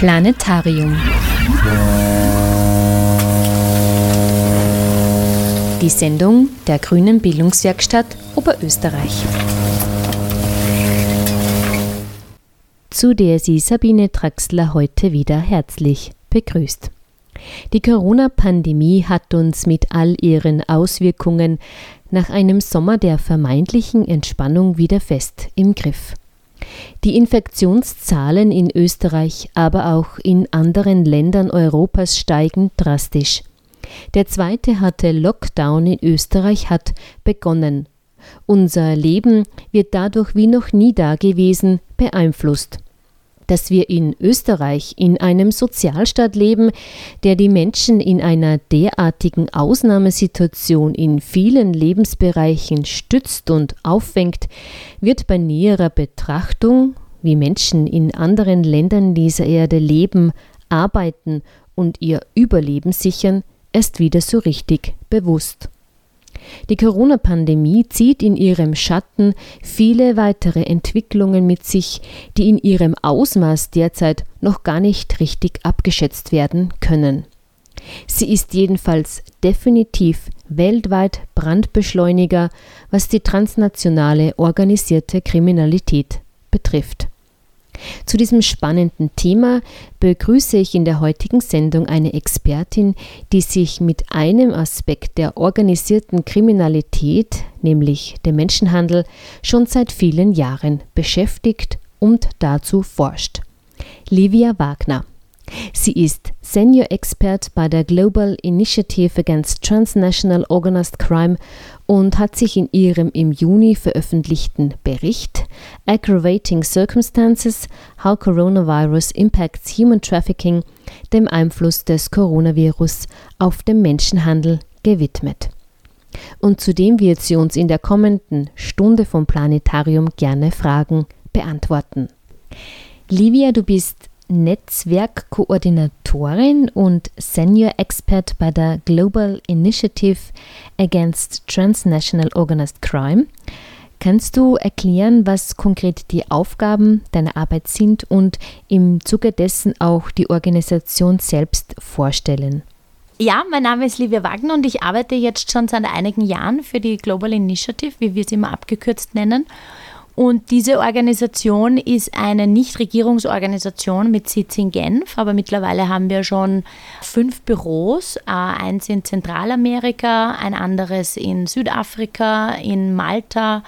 Planetarium. Die Sendung der Grünen Bildungswerkstatt Oberösterreich. Zu der sie Sabine Traxler heute wieder herzlich begrüßt. Die Corona-Pandemie hat uns mit all ihren Auswirkungen nach einem Sommer der vermeintlichen Entspannung wieder fest im Griff. Die Infektionszahlen in Österreich, aber auch in anderen Ländern Europas steigen drastisch. Der zweite harte Lockdown in Österreich hat begonnen. Unser Leben wird dadurch wie noch nie dagewesen beeinflusst dass wir in Österreich in einem Sozialstaat leben, der die Menschen in einer derartigen Ausnahmesituation in vielen Lebensbereichen stützt und auffängt, wird bei näherer Betrachtung, wie Menschen in anderen Ländern dieser Erde leben, arbeiten und ihr Überleben sichern, erst wieder so richtig bewusst. Die Corona-Pandemie zieht in ihrem Schatten viele weitere Entwicklungen mit sich, die in ihrem Ausmaß derzeit noch gar nicht richtig abgeschätzt werden können. Sie ist jedenfalls definitiv weltweit Brandbeschleuniger, was die transnationale organisierte Kriminalität betrifft. Zu diesem spannenden Thema begrüße ich in der heutigen Sendung eine Expertin, die sich mit einem Aspekt der organisierten Kriminalität, nämlich dem Menschenhandel, schon seit vielen Jahren beschäftigt und dazu forscht. Livia Wagner. Sie ist Senior Expert bei der Global Initiative Against Transnational Organized Crime und hat sich in ihrem im Juni veröffentlichten Bericht Aggravating Circumstances How Coronavirus Impacts Human Trafficking dem Einfluss des Coronavirus auf den Menschenhandel gewidmet. Und zudem wird sie uns in der kommenden Stunde vom Planetarium gerne Fragen beantworten. Livia, du bist Netzwerkkoordinatorin und Senior Expert bei der Global Initiative Against Transnational Organized Crime. Kannst du erklären, was konkret die Aufgaben deiner Arbeit sind und im Zuge dessen auch die Organisation selbst vorstellen? Ja, mein Name ist Livia Wagner und ich arbeite jetzt schon seit einigen Jahren für die Global Initiative, wie wir es immer abgekürzt nennen. Und diese Organisation ist eine Nichtregierungsorganisation mit Sitz in Genf, aber mittlerweile haben wir schon fünf Büros, äh, eins in Zentralamerika, ein anderes in Südafrika, in Malta,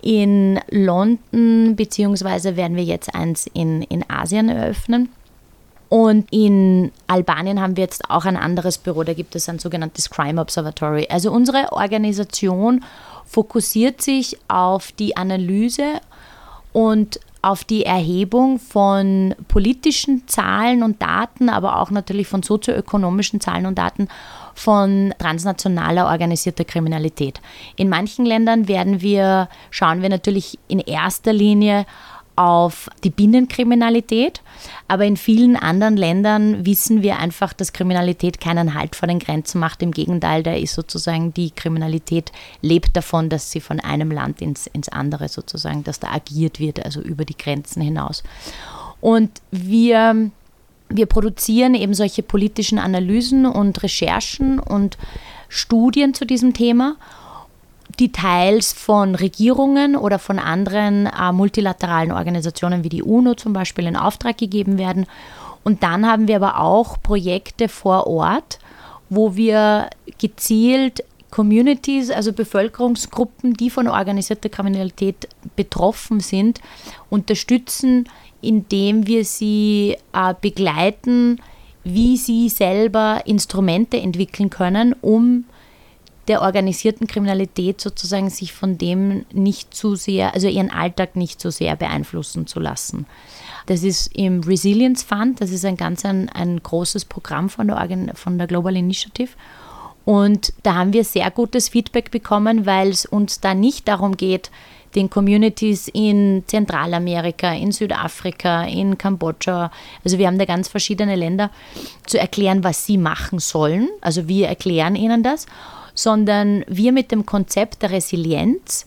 in London, beziehungsweise werden wir jetzt eins in, in Asien eröffnen. Und in Albanien haben wir jetzt auch ein anderes Büro, da gibt es ein sogenanntes Crime Observatory. Also unsere Organisation fokussiert sich auf die Analyse und auf die Erhebung von politischen Zahlen und Daten, aber auch natürlich von sozioökonomischen Zahlen und Daten von transnationaler organisierter Kriminalität. In manchen Ländern werden wir, schauen wir natürlich in erster Linie auf die Binnenkriminalität. Aber in vielen anderen Ländern wissen wir einfach, dass Kriminalität keinen Halt vor den Grenzen macht. Im Gegenteil, da ist sozusagen die Kriminalität lebt davon, dass sie von einem Land ins, ins andere sozusagen, dass da agiert wird, also über die Grenzen hinaus. Und wir, wir produzieren eben solche politischen Analysen und Recherchen und Studien zu diesem Thema die teils von Regierungen oder von anderen äh, multilateralen Organisationen wie die UNO zum Beispiel in Auftrag gegeben werden. Und dann haben wir aber auch Projekte vor Ort, wo wir gezielt Communities, also Bevölkerungsgruppen, die von organisierter Kriminalität betroffen sind, unterstützen, indem wir sie äh, begleiten, wie sie selber Instrumente entwickeln können, um der organisierten Kriminalität sozusagen sich von dem nicht zu sehr, also ihren Alltag nicht so sehr beeinflussen zu lassen. Das ist im Resilience Fund, das ist ein ganz ein, ein großes Programm von der, Organ von der Global Initiative. Und da haben wir sehr gutes Feedback bekommen, weil es uns da nicht darum geht, den Communities in Zentralamerika, in Südafrika, in Kambodscha, also wir haben da ganz verschiedene Länder, zu erklären, was sie machen sollen. Also wir erklären ihnen das sondern wir mit dem Konzept der Resilienz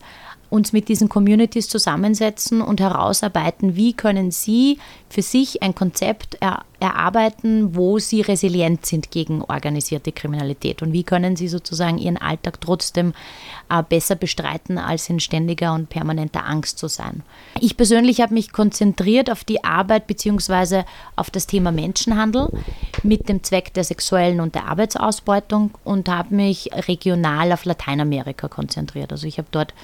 uns mit diesen Communities zusammensetzen und herausarbeiten, wie können sie für sich ein Konzept er, erarbeiten, wo sie resilient sind gegen organisierte Kriminalität und wie können sie sozusagen ihren Alltag trotzdem äh, besser bestreiten, als in ständiger und permanenter Angst zu sein. Ich persönlich habe mich konzentriert auf die Arbeit bzw. auf das Thema Menschenhandel mit dem Zweck der sexuellen und der Arbeitsausbeutung und habe mich regional auf Lateinamerika konzentriert. Also ich habe dort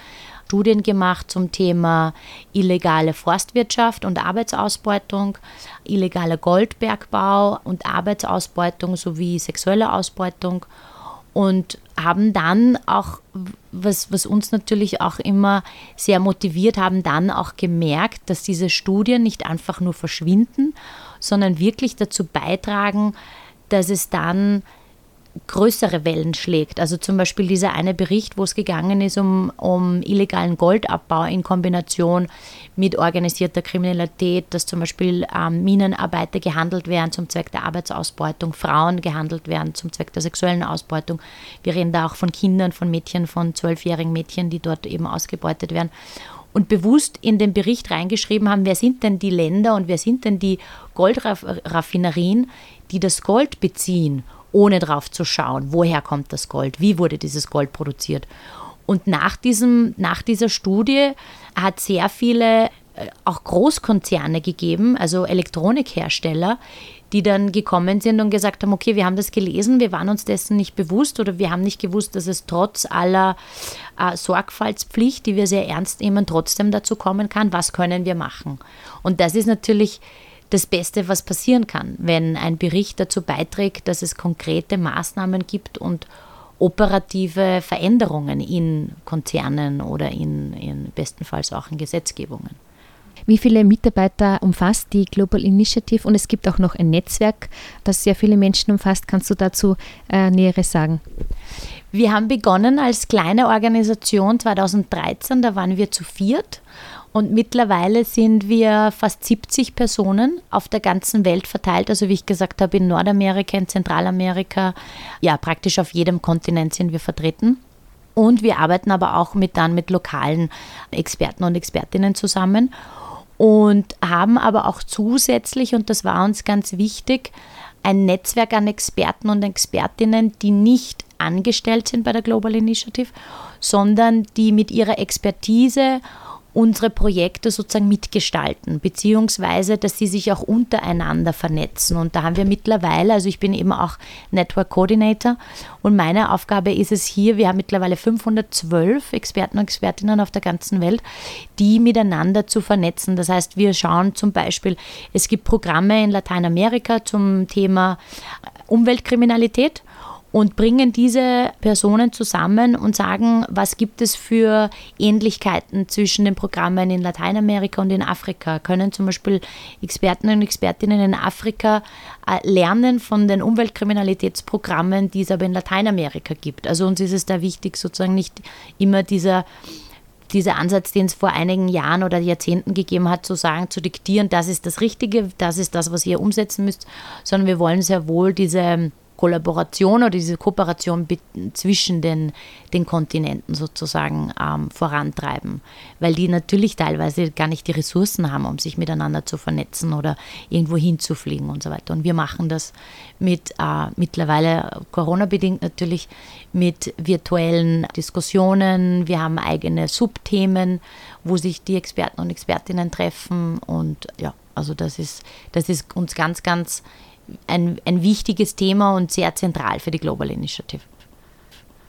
Studien gemacht zum Thema illegale Forstwirtschaft und Arbeitsausbeutung, illegaler Goldbergbau und Arbeitsausbeutung sowie sexuelle Ausbeutung und haben dann auch, was, was uns natürlich auch immer sehr motiviert, haben dann auch gemerkt, dass diese Studien nicht einfach nur verschwinden, sondern wirklich dazu beitragen, dass es dann größere Wellen schlägt. Also zum Beispiel dieser eine Bericht, wo es gegangen ist um, um illegalen Goldabbau in Kombination mit organisierter Kriminalität, dass zum Beispiel ähm, Minenarbeiter gehandelt werden zum Zweck der Arbeitsausbeutung, Frauen gehandelt werden zum Zweck der sexuellen Ausbeutung. Wir reden da auch von Kindern, von Mädchen, von zwölfjährigen Mädchen, die dort eben ausgebeutet werden. Und bewusst in den Bericht reingeschrieben haben, wer sind denn die Länder und wer sind denn die Goldraffinerien, die das Gold beziehen ohne drauf zu schauen, woher kommt das Gold, wie wurde dieses Gold produziert. Und nach, diesem, nach dieser Studie hat sehr viele äh, auch Großkonzerne gegeben, also Elektronikhersteller, die dann gekommen sind und gesagt haben, okay, wir haben das gelesen, wir waren uns dessen nicht bewusst oder wir haben nicht gewusst, dass es trotz aller äh, Sorgfaltspflicht, die wir sehr ernst nehmen, trotzdem dazu kommen kann, was können wir machen. Und das ist natürlich das Beste, was passieren kann, wenn ein Bericht dazu beiträgt, dass es konkrete Maßnahmen gibt und operative Veränderungen in Konzernen oder in, in bestenfalls auch in Gesetzgebungen. Wie viele Mitarbeiter umfasst die Global Initiative? Und es gibt auch noch ein Netzwerk, das sehr viele Menschen umfasst. Kannst du dazu äh, Näheres sagen? Wir haben begonnen als kleine Organisation 2013, da waren wir zu viert und mittlerweile sind wir fast 70 Personen auf der ganzen Welt verteilt. Also wie ich gesagt habe, in Nordamerika, in Zentralamerika, ja, praktisch auf jedem Kontinent sind wir vertreten. Und wir arbeiten aber auch mit dann mit lokalen Experten und Expertinnen zusammen und haben aber auch zusätzlich, und das war uns ganz wichtig, ein Netzwerk an Experten und Expertinnen, die nicht angestellt sind bei der Global Initiative, sondern die mit ihrer Expertise unsere Projekte sozusagen mitgestalten, beziehungsweise dass sie sich auch untereinander vernetzen. Und da haben wir mittlerweile, also ich bin eben auch Network Coordinator und meine Aufgabe ist es hier, wir haben mittlerweile 512 Experten und Expertinnen auf der ganzen Welt, die miteinander zu vernetzen. Das heißt, wir schauen zum Beispiel, es gibt Programme in Lateinamerika zum Thema Umweltkriminalität und bringen diese Personen zusammen und sagen, was gibt es für Ähnlichkeiten zwischen den Programmen in Lateinamerika und in Afrika. Können zum Beispiel Experten und Expertinnen in Afrika äh, lernen von den Umweltkriminalitätsprogrammen, die es aber in Lateinamerika gibt. Also uns ist es da wichtig, sozusagen nicht immer dieser dieser Ansatz, den es vor einigen Jahren oder Jahrzehnten gegeben hat, zu sagen, zu diktieren, das ist das Richtige, das ist das, was ihr umsetzen müsst, sondern wir wollen sehr wohl diese Kollaboration oder diese Kooperation zwischen den, den Kontinenten sozusagen ähm, vorantreiben, weil die natürlich teilweise gar nicht die Ressourcen haben, um sich miteinander zu vernetzen oder irgendwo hinzufliegen und so weiter. Und wir machen das mit äh, mittlerweile Corona-bedingt natürlich mit virtuellen Diskussionen. Wir haben eigene Subthemen, wo sich die Experten und Expertinnen treffen und ja, also das ist, das ist uns ganz, ganz ein, ein wichtiges Thema und sehr zentral für die Global Initiative.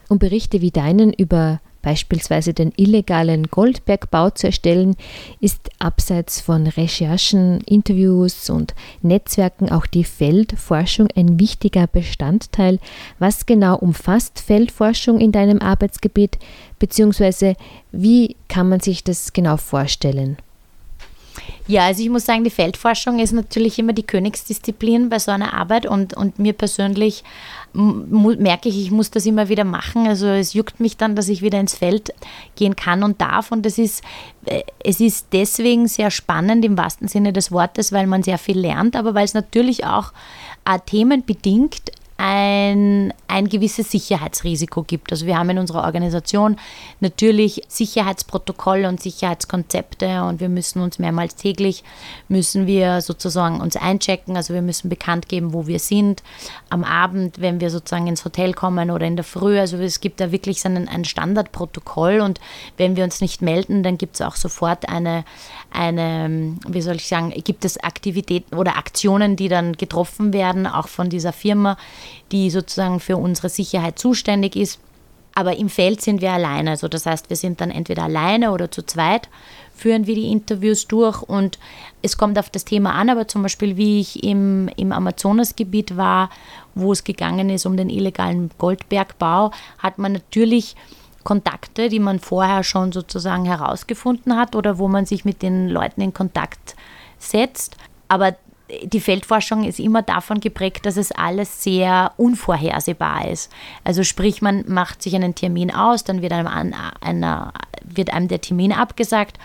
Um Berichte wie deinen über beispielsweise den illegalen Goldbergbau zu erstellen, ist abseits von Recherchen, Interviews und Netzwerken auch die Feldforschung ein wichtiger Bestandteil. Was genau umfasst Feldforschung in deinem Arbeitsgebiet, beziehungsweise wie kann man sich das genau vorstellen? Ja, also ich muss sagen, die Feldforschung ist natürlich immer die Königsdisziplin bei so einer Arbeit und, und mir persönlich merke ich, ich muss das immer wieder machen. Also es juckt mich dann, dass ich wieder ins Feld gehen kann und darf. Und das ist, äh, es ist deswegen sehr spannend im wahrsten Sinne des Wortes, weil man sehr viel lernt, aber weil es natürlich auch äh, Themen bedingt, ein, ein gewisses Sicherheitsrisiko gibt. Also wir haben in unserer Organisation natürlich Sicherheitsprotokolle und Sicherheitskonzepte und wir müssen uns mehrmals täglich, müssen wir sozusagen uns einchecken, also wir müssen bekannt geben, wo wir sind, am Abend, wenn wir sozusagen ins Hotel kommen oder in der Früh, also es gibt da wirklich so ein, ein Standardprotokoll und wenn wir uns nicht melden, dann gibt es auch sofort eine, eine, wie soll ich sagen, gibt es Aktivitäten oder Aktionen, die dann getroffen werden, auch von dieser Firma, die sozusagen für unsere Sicherheit zuständig ist. Aber im Feld sind wir alleine. Also das heißt, wir sind dann entweder alleine oder zu zweit, führen wir die Interviews durch und es kommt auf das Thema an, aber zum Beispiel, wie ich im, im Amazonasgebiet war, wo es gegangen ist um den illegalen Goldbergbau, hat man natürlich Kontakte, die man vorher schon sozusagen herausgefunden hat oder wo man sich mit den Leuten in Kontakt setzt. Aber die Feldforschung ist immer davon geprägt, dass es alles sehr unvorhersehbar ist. Also sprich, man macht sich einen Termin aus, dann wird einem, einer, wird einem der Termin abgesagt.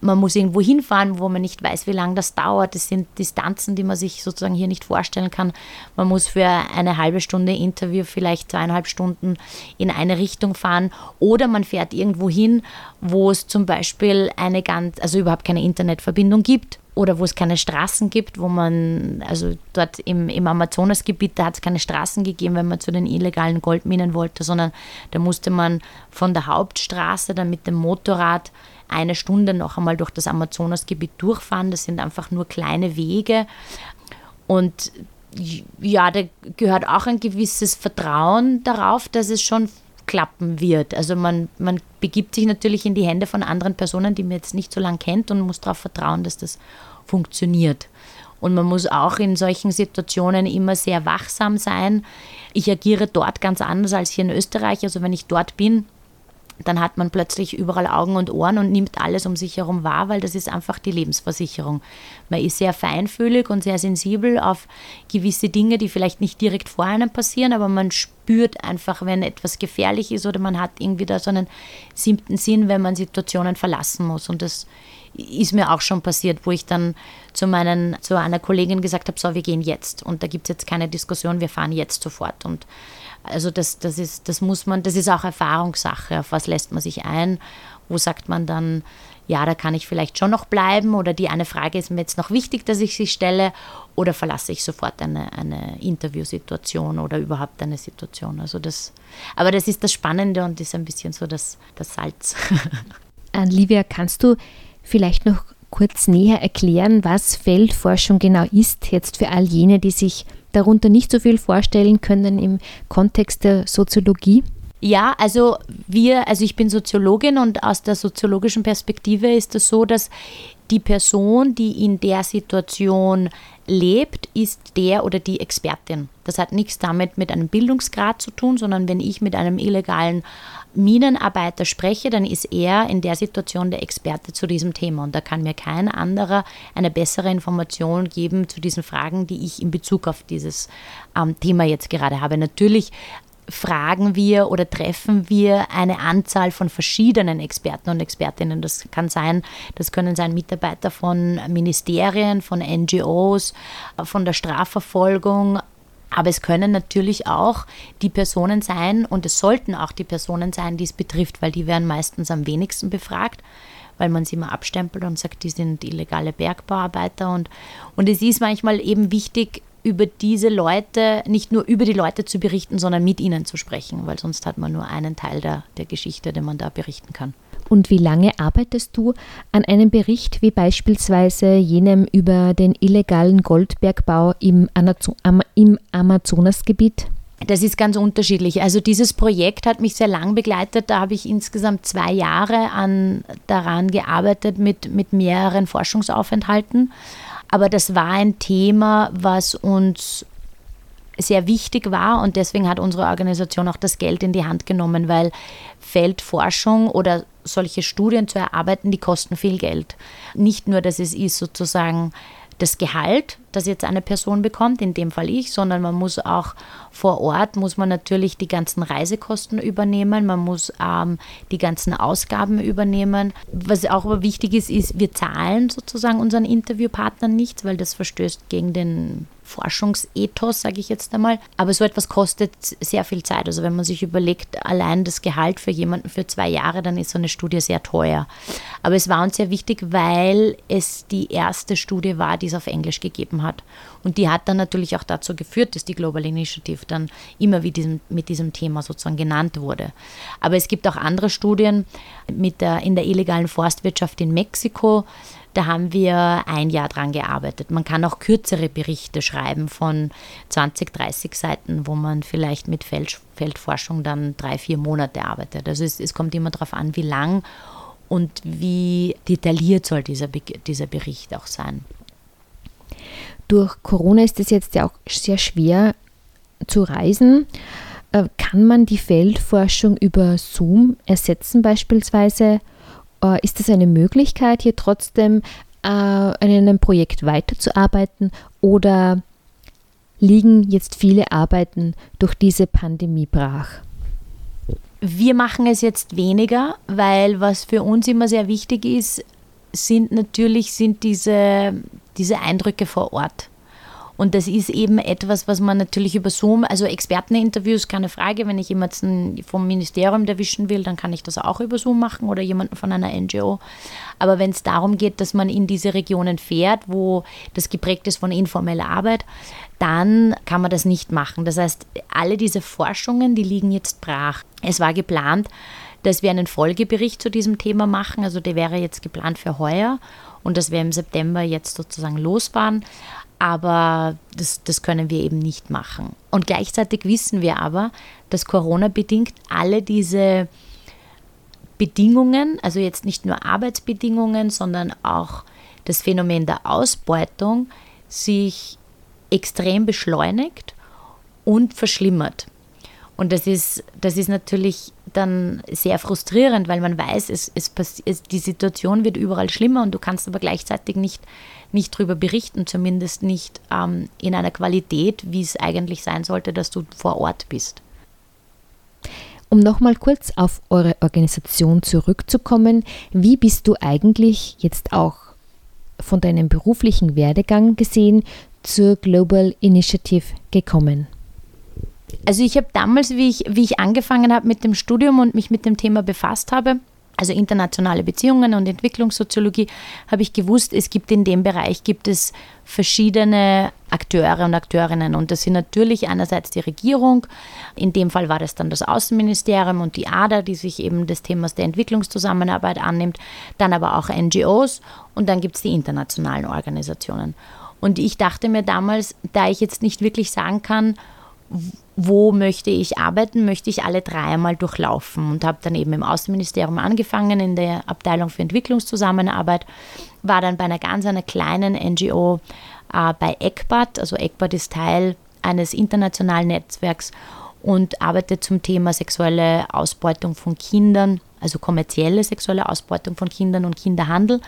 Man muss irgendwo hinfahren, wo man nicht weiß, wie lange das dauert. Das sind Distanzen, die man sich sozusagen hier nicht vorstellen kann. Man muss für eine halbe Stunde Interview vielleicht zweieinhalb Stunden in eine Richtung fahren oder man fährt irgendwo hin, wo es zum Beispiel eine ganz, also überhaupt keine Internetverbindung gibt oder wo es keine Straßen gibt, wo man, also dort im, im Amazonasgebiet, da hat es keine Straßen gegeben, wenn man zu den illegalen Goldminen wollte, sondern da musste man von der Hauptstraße dann mit dem Motorrad eine Stunde noch einmal durch das Amazonasgebiet durchfahren. Das sind einfach nur kleine Wege. Und ja, da gehört auch ein gewisses Vertrauen darauf, dass es schon klappen wird. Also man, man begibt sich natürlich in die Hände von anderen Personen, die man jetzt nicht so lange kennt und muss darauf vertrauen, dass das funktioniert. Und man muss auch in solchen Situationen immer sehr wachsam sein. Ich agiere dort ganz anders als hier in Österreich. Also wenn ich dort bin, dann hat man plötzlich überall Augen und Ohren und nimmt alles um sich herum wahr, weil das ist einfach die Lebensversicherung. Man ist sehr feinfühlig und sehr sensibel auf gewisse Dinge, die vielleicht nicht direkt vor einem passieren, aber man spürt einfach, wenn etwas gefährlich ist oder man hat irgendwie da so einen siebten Sinn, wenn man Situationen verlassen muss. Und das ist mir auch schon passiert, wo ich dann zu, meinen, zu einer Kollegin gesagt habe, so, wir gehen jetzt. Und da gibt es jetzt keine Diskussion, wir fahren jetzt sofort. Und also das, das ist, das muss man, das ist auch Erfahrungssache. Auf was lässt man sich ein? Wo sagt man dann, ja, da kann ich vielleicht schon noch bleiben oder die eine Frage ist mir jetzt noch wichtig, dass ich sie stelle oder verlasse ich sofort eine, eine Interviewsituation oder überhaupt eine Situation. Also das, aber das ist das Spannende und ist ein bisschen so das, das Salz. Livia, kannst du vielleicht noch kurz näher erklären, was Feldforschung genau ist, jetzt für all jene, die sich darunter nicht so viel vorstellen können im Kontext der Soziologie? Ja, also wir, also ich bin Soziologin und aus der soziologischen Perspektive ist es so, dass die Person, die in der Situation lebt, ist der oder die Expertin. Das hat nichts damit mit einem Bildungsgrad zu tun, sondern wenn ich mit einem illegalen Minenarbeiter spreche, dann ist er in der Situation der Experte zu diesem Thema. Und da kann mir kein anderer eine bessere Information geben zu diesen Fragen, die ich in Bezug auf dieses ähm, Thema jetzt gerade habe. Natürlich fragen wir oder treffen wir eine Anzahl von verschiedenen Experten und Expertinnen. Das kann sein, das können sein Mitarbeiter von Ministerien, von NGOs, von der Strafverfolgung, aber es können natürlich auch die Personen sein und es sollten auch die Personen sein, die es betrifft, weil die werden meistens am wenigsten befragt, weil man sie immer abstempelt und sagt, die sind illegale Bergbauarbeiter. Und, und es ist manchmal eben wichtig, über diese Leute, nicht nur über die Leute zu berichten, sondern mit ihnen zu sprechen, weil sonst hat man nur einen Teil der, der Geschichte, den man da berichten kann. Und wie lange arbeitest du an einem Bericht wie beispielsweise jenem über den illegalen Goldbergbau im, im Amazonasgebiet? Das ist ganz unterschiedlich. Also dieses Projekt hat mich sehr lang begleitet. Da habe ich insgesamt zwei Jahre an, daran gearbeitet mit, mit mehreren Forschungsaufenthalten. Aber das war ein Thema, was uns sehr wichtig war und deswegen hat unsere Organisation auch das Geld in die Hand genommen, weil Feldforschung oder solche Studien zu erarbeiten, die kosten viel Geld. Nicht nur, dass es ist sozusagen das Gehalt, das jetzt eine Person bekommt, in dem Fall ich, sondern man muss auch vor Ort, muss man natürlich die ganzen Reisekosten übernehmen, man muss ähm, die ganzen Ausgaben übernehmen. Was auch aber wichtig ist, ist, wir zahlen sozusagen unseren Interviewpartnern nichts, weil das verstößt gegen den Forschungsethos, sage ich jetzt einmal. Aber so etwas kostet sehr viel Zeit. Also wenn man sich überlegt, allein das Gehalt für jemanden für zwei Jahre, dann ist so eine Studie sehr teuer. Aber es war uns sehr wichtig, weil es die erste Studie war, die es auf Englisch gegeben hat. Und die hat dann natürlich auch dazu geführt, dass die Global Initiative dann immer diesem, mit diesem Thema sozusagen genannt wurde. Aber es gibt auch andere Studien mit der, in der illegalen Forstwirtschaft in Mexiko, da haben wir ein Jahr dran gearbeitet. Man kann auch kürzere Berichte schreiben von 20, 30 Seiten, wo man vielleicht mit Feld, Feldforschung dann drei, vier Monate arbeitet. Also es, es kommt immer darauf an, wie lang und wie detailliert soll dieser, dieser Bericht auch sein. Durch Corona ist es jetzt ja auch sehr schwer zu reisen. Äh, kann man die Feldforschung über Zoom ersetzen beispielsweise? Äh, ist es eine Möglichkeit, hier trotzdem äh, an einem Projekt weiterzuarbeiten oder liegen jetzt viele Arbeiten durch diese Pandemie brach? Wir machen es jetzt weniger, weil was für uns immer sehr wichtig ist, sind natürlich sind diese, diese Eindrücke vor Ort. Und das ist eben etwas, was man natürlich über Zoom, also Experteninterviews, keine Frage, wenn ich jemanden vom Ministerium erwischen will, dann kann ich das auch über Zoom machen oder jemanden von einer NGO. Aber wenn es darum geht, dass man in diese Regionen fährt, wo das geprägt ist von informeller Arbeit, dann kann man das nicht machen. Das heißt, alle diese Forschungen, die liegen jetzt brach. Es war geplant, dass wir einen Folgebericht zu diesem Thema machen. Also der wäre jetzt geplant für heuer und dass wir im September jetzt sozusagen losfahren aber das, das können wir eben nicht machen. Und gleichzeitig wissen wir aber, dass Corona bedingt alle diese Bedingungen, also jetzt nicht nur Arbeitsbedingungen, sondern auch das Phänomen der Ausbeutung sich extrem beschleunigt und verschlimmert. Und das ist, das ist natürlich dann sehr frustrierend, weil man weiß, es, es, es, die Situation wird überall schlimmer und du kannst aber gleichzeitig nicht, nicht darüber berichten, zumindest nicht ähm, in einer Qualität, wie es eigentlich sein sollte, dass du vor Ort bist. Um nochmal kurz auf eure Organisation zurückzukommen, wie bist du eigentlich jetzt auch von deinem beruflichen Werdegang gesehen zur Global Initiative gekommen? Also ich habe damals, wie ich, wie ich angefangen habe mit dem Studium und mich mit dem Thema befasst habe, also internationale Beziehungen und Entwicklungssoziologie, habe ich gewusst, es gibt in dem Bereich gibt es verschiedene Akteure und Akteurinnen. Und das sind natürlich einerseits die Regierung, in dem Fall war das dann das Außenministerium und die ADA, die sich eben des Themas der Entwicklungszusammenarbeit annimmt, dann aber auch NGOs und dann gibt es die internationalen Organisationen. Und ich dachte mir damals, da ich jetzt nicht wirklich sagen kann, wo möchte ich arbeiten, möchte ich alle drei einmal durchlaufen und habe dann eben im Außenministerium angefangen in der Abteilung für Entwicklungszusammenarbeit, war dann bei einer ganz einer kleinen NGO äh, bei ECBAT, also ECBAT ist Teil eines internationalen Netzwerks und arbeite zum Thema sexuelle Ausbeutung von Kindern, also kommerzielle sexuelle Ausbeutung von Kindern und Kinderhandel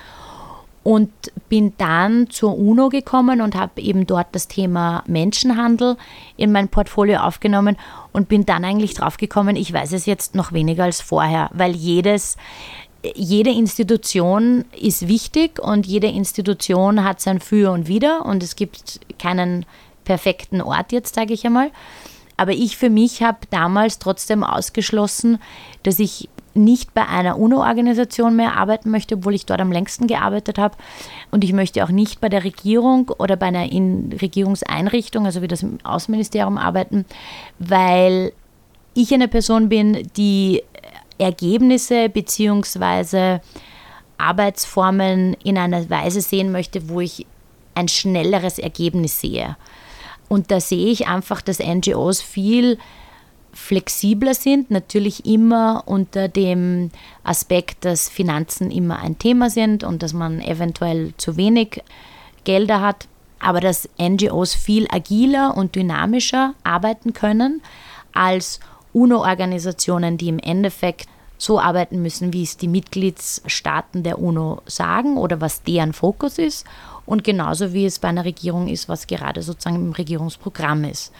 und bin dann zur UNO gekommen und habe eben dort das Thema Menschenhandel in mein Portfolio aufgenommen und bin dann eigentlich drauf gekommen, ich weiß es jetzt noch weniger als vorher, weil jedes jede Institution ist wichtig und jede Institution hat sein Für und Wider und es gibt keinen perfekten Ort jetzt, sage ich einmal. Aber ich für mich habe damals trotzdem ausgeschlossen, dass ich nicht bei einer UNO-Organisation mehr arbeiten möchte, obwohl ich dort am längsten gearbeitet habe. Und ich möchte auch nicht bei der Regierung oder bei einer Regierungseinrichtung, also wie das Außenministerium, arbeiten, weil ich eine Person bin, die Ergebnisse bzw. Arbeitsformen in einer Weise sehen möchte, wo ich ein schnelleres Ergebnis sehe. Und da sehe ich einfach, dass NGOs viel flexibler sind, natürlich immer unter dem Aspekt, dass Finanzen immer ein Thema sind und dass man eventuell zu wenig Gelder hat, aber dass NGOs viel agiler und dynamischer arbeiten können als UNO-Organisationen, die im Endeffekt so arbeiten müssen, wie es die Mitgliedsstaaten der UNO sagen oder was deren Fokus ist und genauso wie es bei einer Regierung ist, was gerade sozusagen im Regierungsprogramm ist.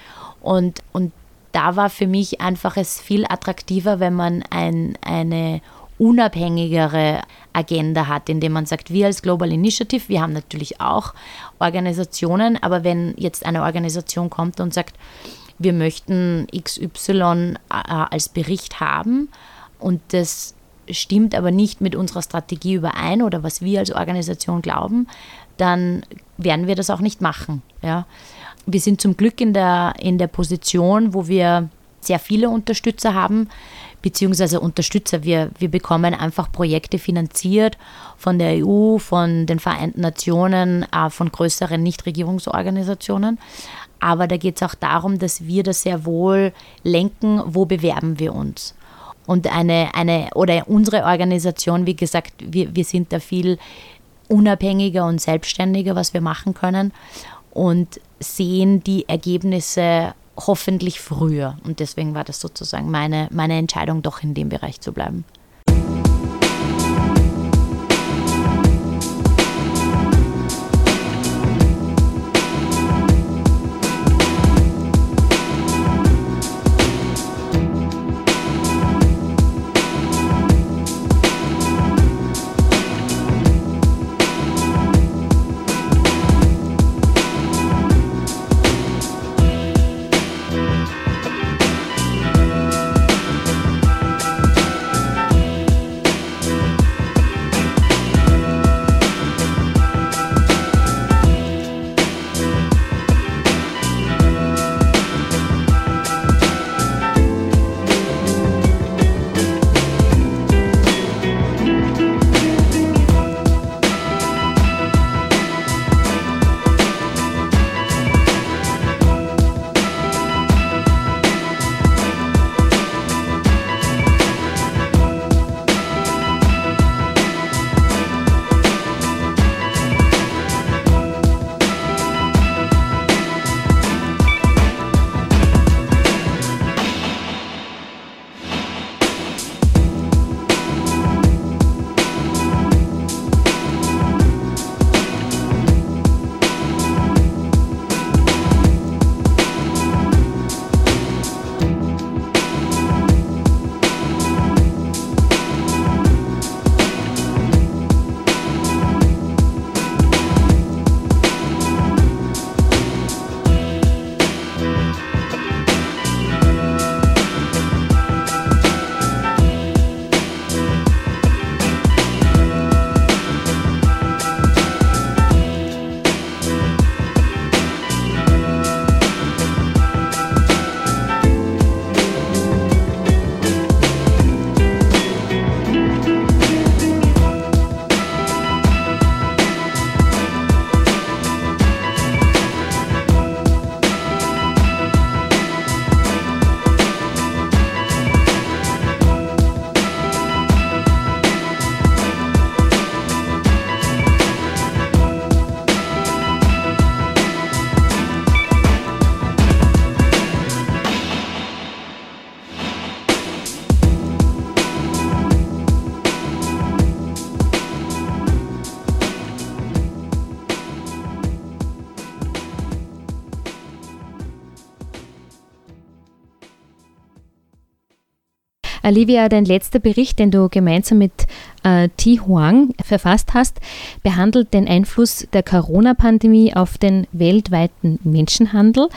Und, und da war für mich einfach es viel attraktiver, wenn man ein, eine unabhängigere Agenda hat, indem man sagt, wir als Global Initiative, wir haben natürlich auch Organisationen, aber wenn jetzt eine Organisation kommt und sagt, wir möchten XY äh, als Bericht haben und das stimmt aber nicht mit unserer Strategie überein oder was wir als Organisation glauben, dann werden wir das auch nicht machen. Ja. Wir sind zum Glück in der, in der Position, wo wir sehr viele Unterstützer haben, beziehungsweise Unterstützer. Wir, wir bekommen einfach Projekte finanziert von der EU, von den Vereinten Nationen, von größeren Nichtregierungsorganisationen. Aber da geht es auch darum, dass wir das sehr wohl lenken, wo bewerben wir uns. Und eine, eine oder unsere Organisation, wie gesagt, wir, wir sind da viel unabhängiger und selbstständiger, was wir machen können und sehen die Ergebnisse hoffentlich früher. Und deswegen war das sozusagen meine, meine Entscheidung, doch in dem Bereich zu bleiben. Olivia, dein letzter Bericht, den du gemeinsam mit äh, Ti Huang verfasst hast, behandelt den Einfluss der Corona-Pandemie auf den weltweiten Menschenhandel.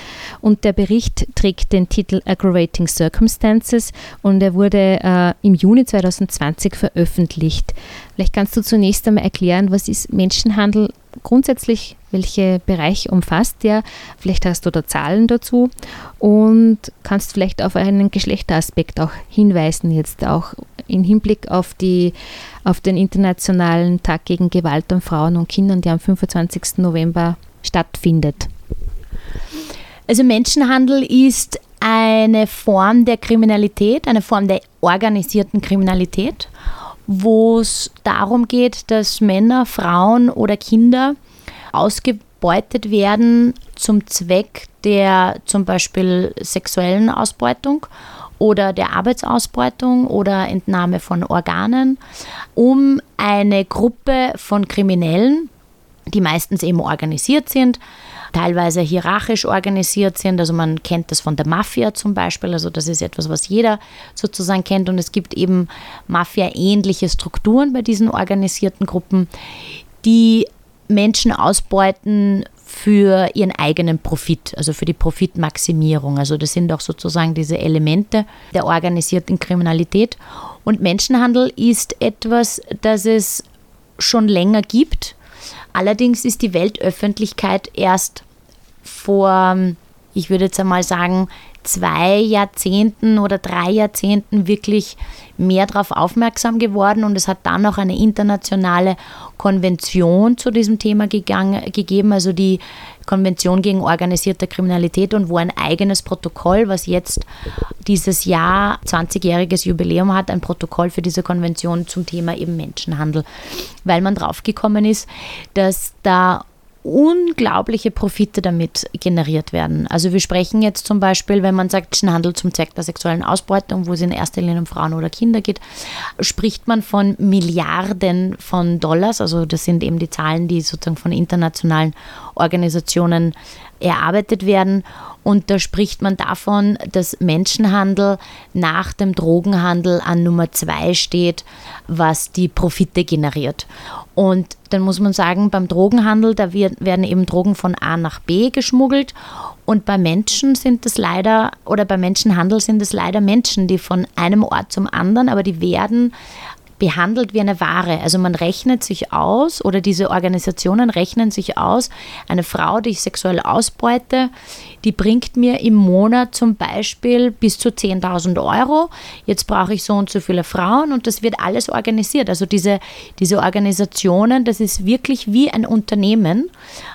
Und der Bericht trägt den Titel Aggravating Circumstances und er wurde äh, im Juni 2020 veröffentlicht. Vielleicht kannst du zunächst einmal erklären, was ist Menschenhandel grundsätzlich, welche Bereich umfasst der? Vielleicht hast du da Zahlen dazu und kannst vielleicht auf einen Geschlechteraspekt auch hinweisen, jetzt auch im Hinblick auf, die, auf den Internationalen Tag gegen Gewalt an Frauen und Kindern, der am 25. November stattfindet. Also Menschenhandel ist eine Form der Kriminalität, eine Form der organisierten Kriminalität wo es darum geht, dass Männer, Frauen oder Kinder ausgebeutet werden zum Zweck der zum Beispiel sexuellen Ausbeutung oder der Arbeitsausbeutung oder Entnahme von Organen, um eine Gruppe von Kriminellen, die meistens eben organisiert sind, teilweise hierarchisch organisiert sind. Also man kennt das von der Mafia zum Beispiel. Also das ist etwas, was jeder sozusagen kennt. Und es gibt eben Mafia-ähnliche Strukturen bei diesen organisierten Gruppen, die Menschen ausbeuten für ihren eigenen Profit, also für die Profitmaximierung. Also das sind auch sozusagen diese Elemente der organisierten Kriminalität. Und Menschenhandel ist etwas, das es schon länger gibt. Allerdings ist die Weltöffentlichkeit erst vor, ich würde jetzt einmal sagen, zwei Jahrzehnten oder drei Jahrzehnten wirklich mehr darauf aufmerksam geworden. Und es hat dann auch eine internationale Konvention zu diesem Thema gegangen, gegeben, also die Konvention gegen organisierte Kriminalität und wo ein eigenes Protokoll, was jetzt dieses Jahr 20-jähriges Jubiläum hat, ein Protokoll für diese Konvention zum Thema eben Menschenhandel, weil man draufgekommen ist, dass da unglaubliche Profite damit generiert werden. Also wir sprechen jetzt zum Beispiel, wenn man sagt, Handel zum Zweck der sexuellen Ausbeutung, wo es in erster Linie um Frauen oder Kinder geht, spricht man von Milliarden von Dollars. Also das sind eben die Zahlen, die sozusagen von internationalen Organisationen erarbeitet werden. Und da spricht man davon, dass Menschenhandel nach dem Drogenhandel an Nummer zwei steht, was die Profite generiert. Und dann muss man sagen, beim Drogenhandel, da werden eben Drogen von A nach B geschmuggelt. Und bei Menschen sind es leider, oder bei Menschenhandel sind es leider Menschen, die von einem Ort zum anderen, aber die werden behandelt wie eine Ware. Also man rechnet sich aus oder diese Organisationen rechnen sich aus, eine Frau, die ich sexuell ausbeute, die bringt mir im Monat zum Beispiel bis zu 10.000 Euro. Jetzt brauche ich so und so viele Frauen und das wird alles organisiert. Also diese, diese Organisationen, das ist wirklich wie ein Unternehmen,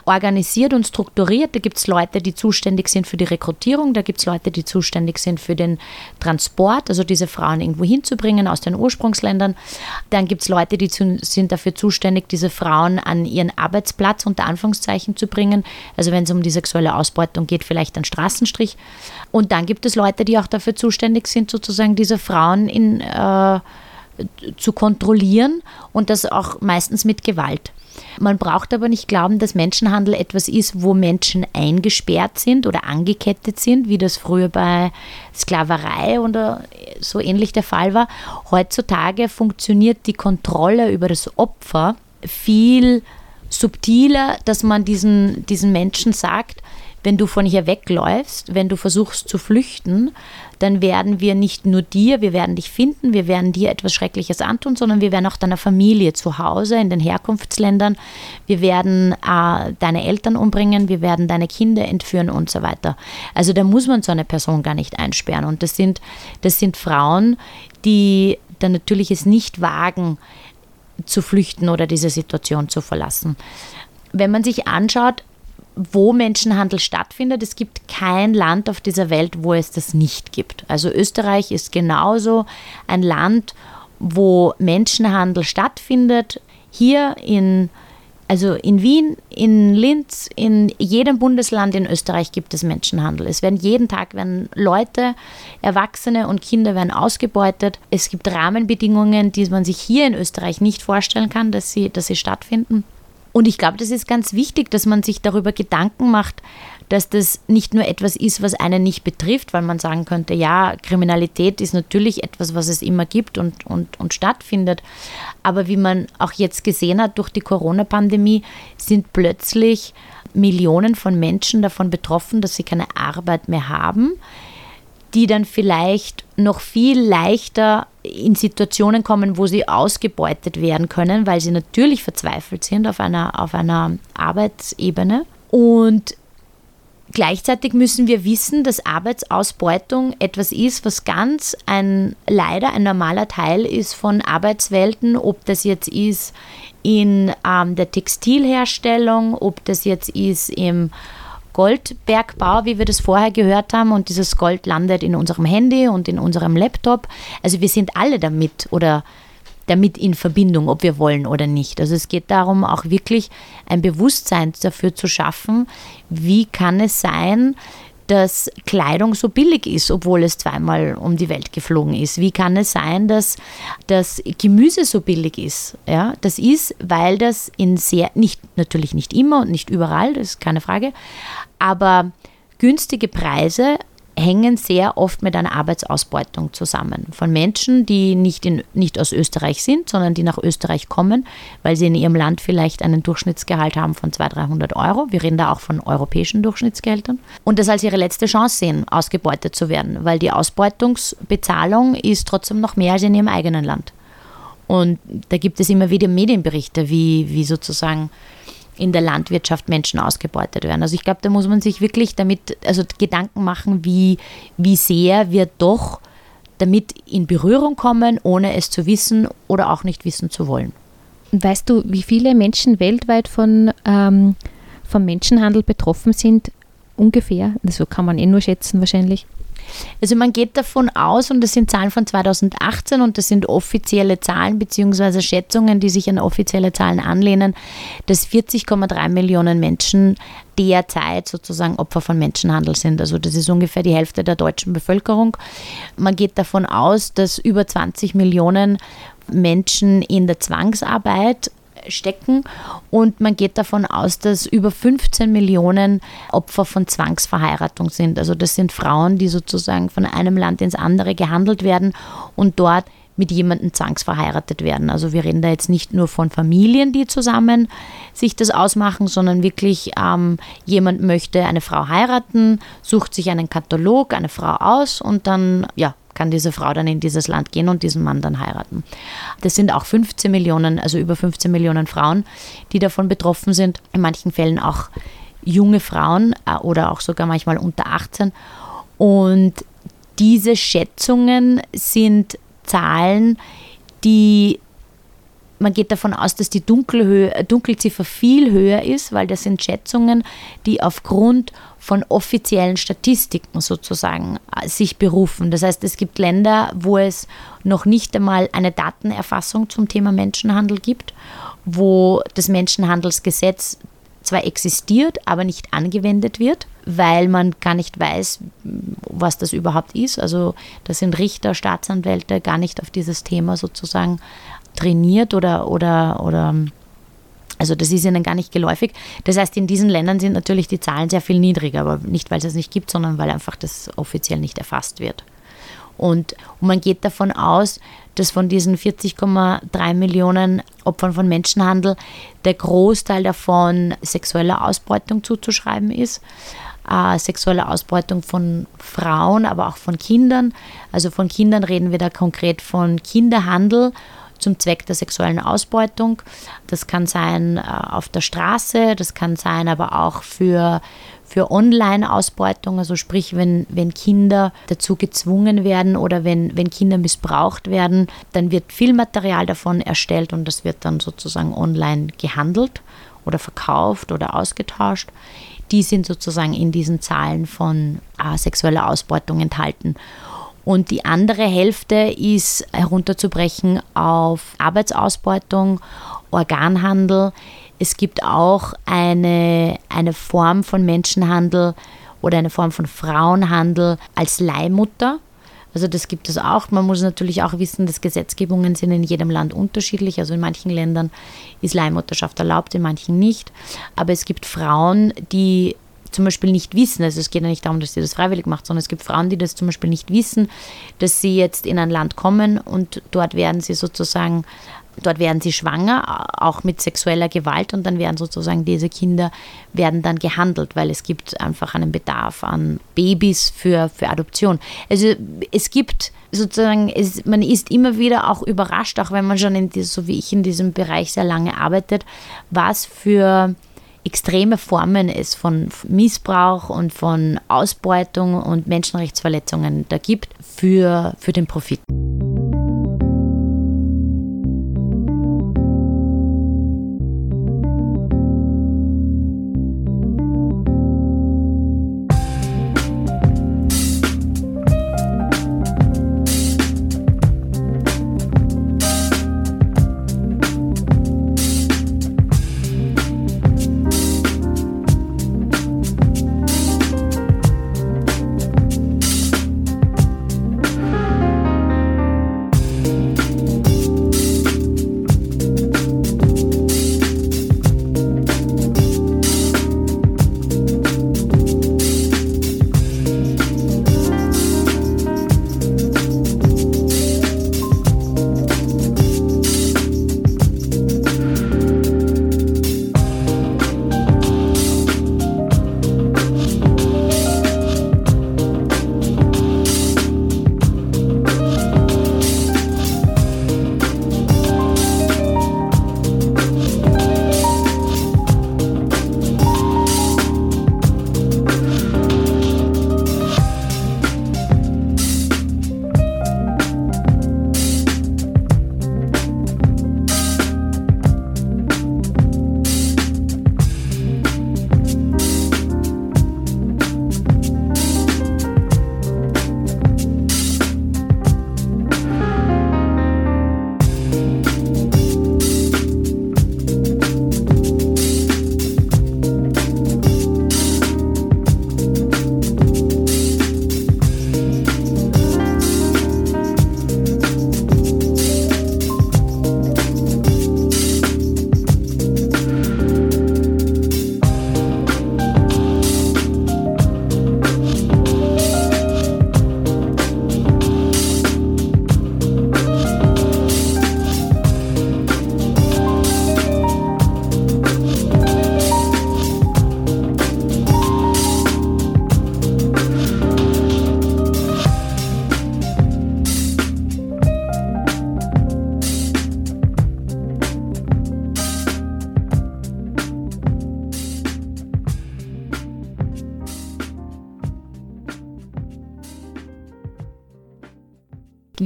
organisiert und strukturiert. Da gibt es Leute, die zuständig sind für die Rekrutierung, da gibt es Leute, die zuständig sind für den Transport, also diese Frauen irgendwo hinzubringen aus den Ursprungsländern. Dann gibt es Leute, die sind dafür zuständig, diese Frauen an ihren Arbeitsplatz unter Anführungszeichen zu bringen. Also wenn es um die sexuelle Ausbeutung geht, vielleicht einen Straßenstrich. Und dann gibt es Leute, die auch dafür zuständig sind, sozusagen diese Frauen in, äh, zu kontrollieren und das auch meistens mit Gewalt. Man braucht aber nicht glauben, dass Menschenhandel etwas ist, wo Menschen eingesperrt sind oder angekettet sind, wie das früher bei Sklaverei oder so ähnlich der Fall war. Heutzutage funktioniert die Kontrolle über das Opfer viel subtiler, dass man diesen, diesen Menschen sagt, wenn du von hier wegläufst, wenn du versuchst zu flüchten, dann werden wir nicht nur dir, wir werden dich finden, wir werden dir etwas Schreckliches antun, sondern wir werden auch deiner Familie zu Hause in den Herkunftsländern, wir werden äh, deine Eltern umbringen, wir werden deine Kinder entführen und so weiter. Also da muss man so eine Person gar nicht einsperren. Und das sind, das sind Frauen, die dann natürlich es nicht wagen, zu flüchten oder diese Situation zu verlassen. Wenn man sich anschaut, wo Menschenhandel stattfindet. Es gibt kein Land auf dieser Welt, wo es das nicht gibt. Also Österreich ist genauso ein Land, wo Menschenhandel stattfindet. Hier in, also in Wien, in Linz, in jedem Bundesland in Österreich gibt es Menschenhandel. Es werden jeden Tag werden Leute, Erwachsene und Kinder werden ausgebeutet. Es gibt Rahmenbedingungen, die man sich hier in Österreich nicht vorstellen kann, dass sie, dass sie stattfinden. Und ich glaube, das ist ganz wichtig, dass man sich darüber Gedanken macht, dass das nicht nur etwas ist, was einen nicht betrifft, weil man sagen könnte, ja, Kriminalität ist natürlich etwas, was es immer gibt und, und, und stattfindet. Aber wie man auch jetzt gesehen hat durch die Corona-Pandemie, sind plötzlich Millionen von Menschen davon betroffen, dass sie keine Arbeit mehr haben die dann vielleicht noch viel leichter in Situationen kommen, wo sie ausgebeutet werden können, weil sie natürlich verzweifelt sind auf einer, auf einer Arbeitsebene. Und gleichzeitig müssen wir wissen, dass Arbeitsausbeutung etwas ist, was ganz ein leider ein normaler Teil ist von Arbeitswelten, ob das jetzt ist in ähm, der Textilherstellung, ob das jetzt ist im Goldbergbau, wie wir das vorher gehört haben, und dieses Gold landet in unserem Handy und in unserem Laptop. Also wir sind alle damit oder damit in Verbindung, ob wir wollen oder nicht. Also es geht darum, auch wirklich ein Bewusstsein dafür zu schaffen, wie kann es sein, dass Kleidung so billig ist, obwohl es zweimal um die Welt geflogen ist? Wie kann es sein, dass das Gemüse so billig ist? Ja, das ist, weil das in sehr, nicht, natürlich nicht immer und nicht überall, das ist keine Frage, aber günstige Preise hängen sehr oft mit einer Arbeitsausbeutung zusammen. Von Menschen, die nicht, in, nicht aus Österreich sind, sondern die nach Österreich kommen, weil sie in ihrem Land vielleicht einen Durchschnittsgehalt haben von 200, 300 Euro. Wir reden da auch von europäischen Durchschnittsgeldern. Und das als ihre letzte Chance sehen, ausgebeutet zu werden, weil die Ausbeutungsbezahlung ist trotzdem noch mehr als in ihrem eigenen Land. Und da gibt es immer wieder Medienberichte, wie, wie sozusagen in der Landwirtschaft Menschen ausgebeutet werden. Also ich glaube, da muss man sich wirklich damit, also Gedanken machen, wie, wie sehr wir doch damit in Berührung kommen, ohne es zu wissen oder auch nicht wissen zu wollen. Weißt du, wie viele Menschen weltweit von, ähm, vom Menschenhandel betroffen sind? Ungefähr? So also kann man eh nur schätzen wahrscheinlich. Also man geht davon aus, und das sind Zahlen von 2018 und das sind offizielle Zahlen bzw. Schätzungen, die sich an offizielle Zahlen anlehnen, dass 40,3 Millionen Menschen derzeit sozusagen Opfer von Menschenhandel sind. Also das ist ungefähr die Hälfte der deutschen Bevölkerung. Man geht davon aus, dass über 20 Millionen Menschen in der Zwangsarbeit stecken. Und man geht davon aus, dass über 15 Millionen Opfer von Zwangsverheiratung sind. Also das sind Frauen, die sozusagen von einem Land ins andere gehandelt werden und dort mit jemandem zwangsverheiratet werden. Also wir reden da jetzt nicht nur von Familien, die zusammen sich das ausmachen, sondern wirklich ähm, jemand möchte eine Frau heiraten, sucht sich einen Katalog, eine Frau aus und dann ja, kann diese Frau dann in dieses Land gehen und diesen Mann dann heiraten. Das sind auch 15 Millionen, also über 15 Millionen Frauen, die davon betroffen sind. In manchen Fällen auch junge Frauen äh, oder auch sogar manchmal unter 18. Und diese Schätzungen sind Zahlen, die man geht davon aus, dass die äh, Dunkelziffer viel höher ist, weil das sind Schätzungen, die aufgrund von offiziellen Statistiken sozusagen äh, sich berufen. Das heißt, es gibt Länder, wo es noch nicht einmal eine Datenerfassung zum Thema Menschenhandel gibt, wo das Menschenhandelsgesetz zwar existiert, aber nicht angewendet wird, weil man gar nicht weiß, was das überhaupt ist. Also da sind Richter, Staatsanwälte gar nicht auf dieses Thema sozusagen trainiert oder, oder, oder also das ist ihnen gar nicht geläufig. Das heißt, in diesen Ländern sind natürlich die Zahlen sehr viel niedriger, aber nicht, weil es es nicht gibt, sondern weil einfach das offiziell nicht erfasst wird. Und, und man geht davon aus, dass von diesen 40,3 Millionen Opfern von Menschenhandel der Großteil davon sexueller Ausbeutung zuzuschreiben ist. Äh, sexuelle Ausbeutung von Frauen, aber auch von Kindern. Also von Kindern reden wir da konkret von Kinderhandel zum Zweck der sexuellen Ausbeutung. Das kann sein äh, auf der Straße, das kann sein aber auch für, für Online-Ausbeutung, also sprich, wenn, wenn Kinder dazu gezwungen werden oder wenn, wenn Kinder missbraucht werden, dann wird viel Material davon erstellt und das wird dann sozusagen online gehandelt oder verkauft oder ausgetauscht. Die sind sozusagen in diesen Zahlen von äh, sexueller Ausbeutung enthalten. Und die andere Hälfte ist herunterzubrechen auf Arbeitsausbeutung, Organhandel. Es gibt auch eine, eine Form von Menschenhandel oder eine Form von Frauenhandel als Leihmutter. Also das gibt es auch. Man muss natürlich auch wissen, dass Gesetzgebungen sind in jedem Land unterschiedlich. Also in manchen Ländern ist Leihmutterschaft erlaubt, in manchen nicht. Aber es gibt Frauen, die zum Beispiel nicht wissen, also es geht ja nicht darum, dass sie das freiwillig macht, sondern es gibt Frauen, die das zum Beispiel nicht wissen, dass sie jetzt in ein Land kommen und dort werden sie sozusagen, dort werden sie schwanger, auch mit sexueller Gewalt und dann werden sozusagen diese Kinder werden dann gehandelt, weil es gibt einfach einen Bedarf an Babys für, für Adoption. Also es gibt sozusagen, es, man ist immer wieder auch überrascht, auch wenn man schon in so wie ich in diesem Bereich sehr lange arbeitet, was für extreme Formen es von Missbrauch und von Ausbeutung und Menschenrechtsverletzungen da gibt für, für den Profit.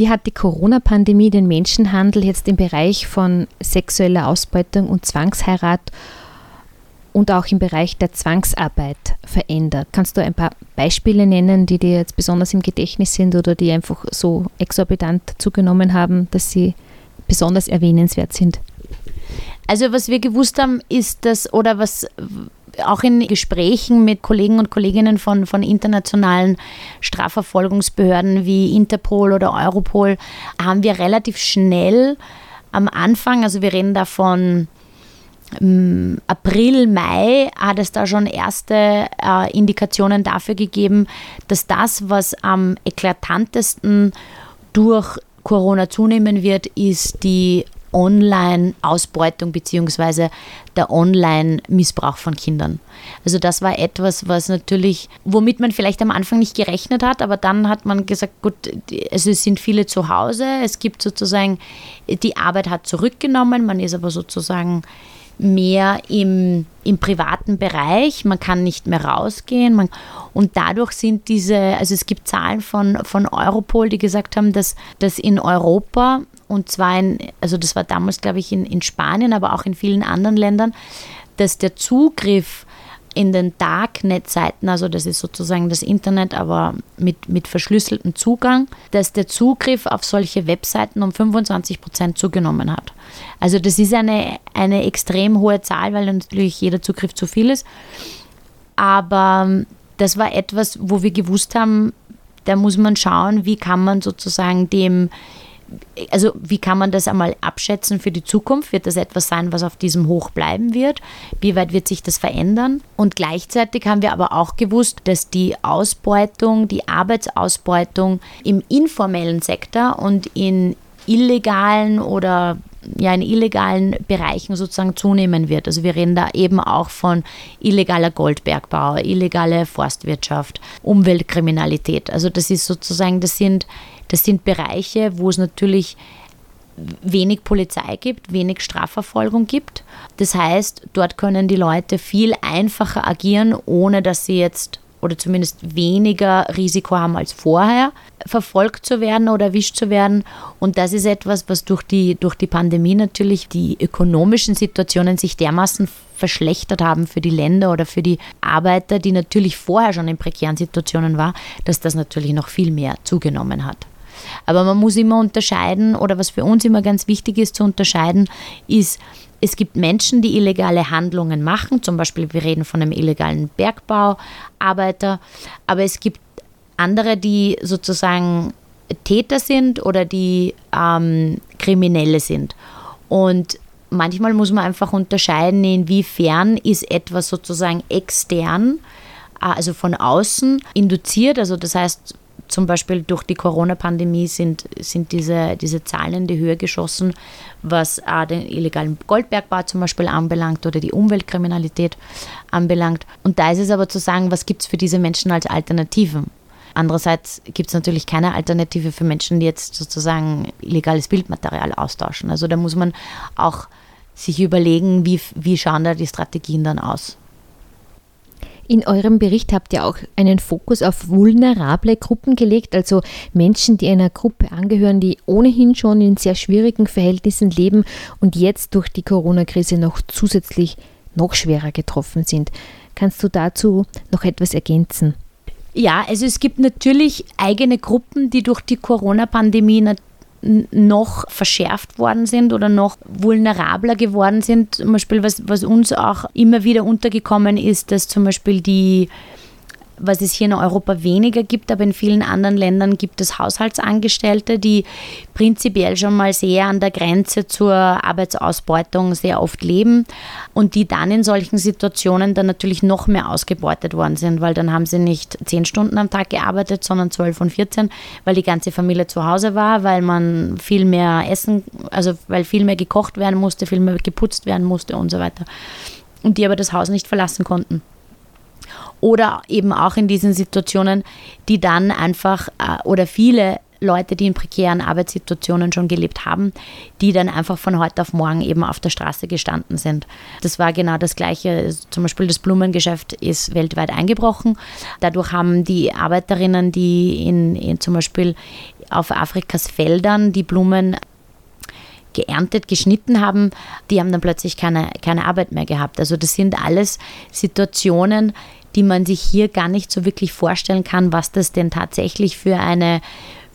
Wie hat die Corona-Pandemie den Menschenhandel jetzt im Bereich von sexueller Ausbeutung und Zwangsheirat und auch im Bereich der Zwangsarbeit verändert? Kannst du ein paar Beispiele nennen, die dir jetzt besonders im Gedächtnis sind oder die einfach so exorbitant zugenommen haben, dass sie besonders erwähnenswert sind? Also was wir gewusst haben, ist dass, oder was auch in Gesprächen mit Kollegen und Kolleginnen von, von internationalen Strafverfolgungsbehörden wie Interpol oder Europol, haben wir relativ schnell am Anfang, also wir reden da von ähm, April, Mai, hat es da schon erste äh, Indikationen dafür gegeben, dass das, was am eklatantesten durch Corona zunehmen wird, ist die Online-Ausbeutung bzw. der Online-Missbrauch von Kindern. Also das war etwas, was natürlich, womit man vielleicht am Anfang nicht gerechnet hat, aber dann hat man gesagt, gut, also es sind viele zu Hause, es gibt sozusagen, die Arbeit hat zurückgenommen, man ist aber sozusagen mehr im, im privaten Bereich, man kann nicht mehr rausgehen man, und dadurch sind diese, also es gibt Zahlen von, von Europol, die gesagt haben, dass, dass in Europa und zwar in, also das war damals, glaube ich, in, in Spanien, aber auch in vielen anderen Ländern, dass der Zugriff in den Darknet-Seiten, also das ist sozusagen das Internet, aber mit, mit verschlüsseltem Zugang, dass der Zugriff auf solche Webseiten um 25 Prozent zugenommen hat. Also das ist eine, eine extrem hohe Zahl, weil natürlich jeder Zugriff zu viel ist. Aber das war etwas, wo wir gewusst haben, da muss man schauen, wie kann man sozusagen dem also wie kann man das einmal abschätzen für die Zukunft? Wird das etwas sein, was auf diesem Hoch bleiben wird? Wie weit wird sich das verändern? Und gleichzeitig haben wir aber auch gewusst, dass die Ausbeutung, die Arbeitsausbeutung im informellen Sektor und in illegalen oder ja in illegalen Bereichen sozusagen zunehmen wird. Also wir reden da eben auch von illegaler Goldbergbau, illegale Forstwirtschaft, Umweltkriminalität. Also das ist sozusagen, das sind das sind Bereiche, wo es natürlich wenig Polizei gibt, wenig Strafverfolgung gibt. Das heißt, dort können die Leute viel einfacher agieren, ohne dass sie jetzt oder zumindest weniger Risiko haben als vorher, verfolgt zu werden oder erwischt zu werden. Und das ist etwas, was durch die, durch die Pandemie natürlich die ökonomischen Situationen sich dermaßen verschlechtert haben für die Länder oder für die Arbeiter, die natürlich vorher schon in prekären Situationen waren, dass das natürlich noch viel mehr zugenommen hat. Aber man muss immer unterscheiden, oder was für uns immer ganz wichtig ist zu unterscheiden, ist, es gibt Menschen, die illegale Handlungen machen, zum Beispiel wir reden von einem illegalen Bergbauarbeiter, aber es gibt andere, die sozusagen Täter sind oder die ähm, Kriminelle sind. Und manchmal muss man einfach unterscheiden, inwiefern ist etwas sozusagen extern, äh, also von außen induziert, also das heißt zum Beispiel durch die Corona-Pandemie sind, sind diese, diese Zahlen in die Höhe geschossen, was äh, den illegalen Goldbergbau zum Beispiel anbelangt oder die Umweltkriminalität anbelangt. Und da ist es aber zu sagen, was gibt es für diese Menschen als Alternativen? Andererseits gibt es natürlich keine Alternative für Menschen, die jetzt sozusagen illegales Bildmaterial austauschen. Also da muss man auch sich überlegen, wie, wie schauen da die Strategien dann aus. In eurem Bericht habt ihr auch einen Fokus auf vulnerable Gruppen gelegt, also Menschen, die einer Gruppe angehören, die ohnehin schon in sehr schwierigen Verhältnissen leben und jetzt durch die Corona-Krise noch zusätzlich noch schwerer getroffen sind. Kannst du dazu noch etwas ergänzen? Ja, also es gibt natürlich eigene Gruppen, die durch die Corona-Pandemie noch verschärft worden sind oder noch vulnerabler geworden sind. Zum Beispiel, was, was uns auch immer wieder untergekommen ist, dass zum Beispiel die was es hier in Europa weniger gibt, aber in vielen anderen Ländern gibt es Haushaltsangestellte, die prinzipiell schon mal sehr an der Grenze zur Arbeitsausbeutung sehr oft leben und die dann in solchen Situationen dann natürlich noch mehr ausgebeutet worden sind, weil dann haben sie nicht zehn Stunden am Tag gearbeitet, sondern zwölf und vierzehn, weil die ganze Familie zu Hause war, weil man viel mehr essen, also weil viel mehr gekocht werden musste, viel mehr geputzt werden musste und so weiter. Und die aber das Haus nicht verlassen konnten oder eben auch in diesen Situationen, die dann einfach äh, oder viele Leute, die in prekären Arbeitssituationen schon gelebt haben, die dann einfach von heute auf morgen eben auf der Straße gestanden sind. Das war genau das Gleiche. Zum Beispiel das Blumengeschäft ist weltweit eingebrochen. Dadurch haben die Arbeiterinnen, die in, in zum Beispiel auf Afrikas Feldern die Blumen geerntet, geschnitten haben, die haben dann plötzlich keine, keine Arbeit mehr gehabt. Also das sind alles Situationen, die man sich hier gar nicht so wirklich vorstellen kann, was das denn tatsächlich für eine,